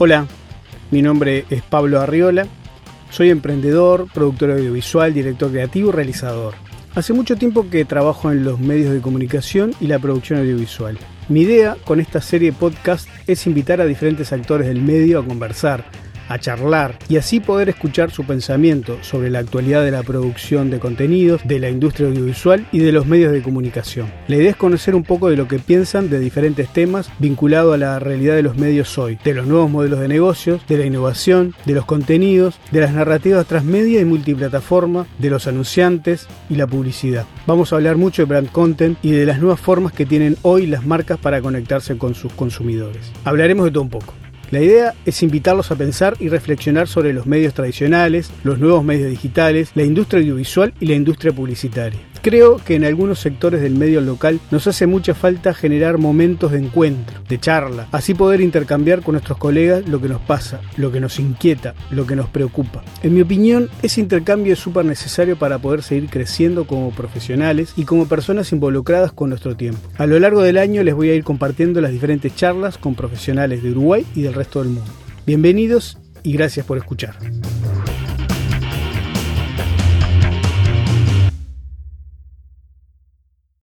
Hola, mi nombre es Pablo Arriola, soy emprendedor, productor audiovisual, director creativo y realizador. Hace mucho tiempo que trabajo en los medios de comunicación y la producción audiovisual. Mi idea con esta serie de podcast es invitar a diferentes actores del medio a conversar, a charlar y así poder escuchar su pensamiento sobre la actualidad de la producción de contenidos, de la industria audiovisual y de los medios de comunicación. La idea es conocer un poco de lo que piensan de diferentes temas vinculados a la realidad de los medios hoy, de los nuevos modelos de negocios, de la innovación, de los contenidos, de las narrativas transmedia y multiplataforma, de los anunciantes y la publicidad. Vamos a hablar mucho de brand content y de las nuevas formas que tienen hoy las marcas para conectarse con sus consumidores. Hablaremos de todo un poco. La idea es invitarlos a pensar y reflexionar sobre los medios tradicionales, los nuevos medios digitales, la industria audiovisual y la industria publicitaria. Creo que en algunos sectores del medio local nos hace mucha falta generar momentos de encuentro, de charla, así poder intercambiar con nuestros colegas lo que nos pasa, lo que nos inquieta, lo que nos preocupa. En mi opinión, ese intercambio es súper necesario para poder seguir creciendo como profesionales y como personas involucradas con nuestro tiempo. A lo largo del año les voy a ir compartiendo las diferentes charlas con profesionales de Uruguay y del resto del mundo. Bienvenidos y gracias por escuchar.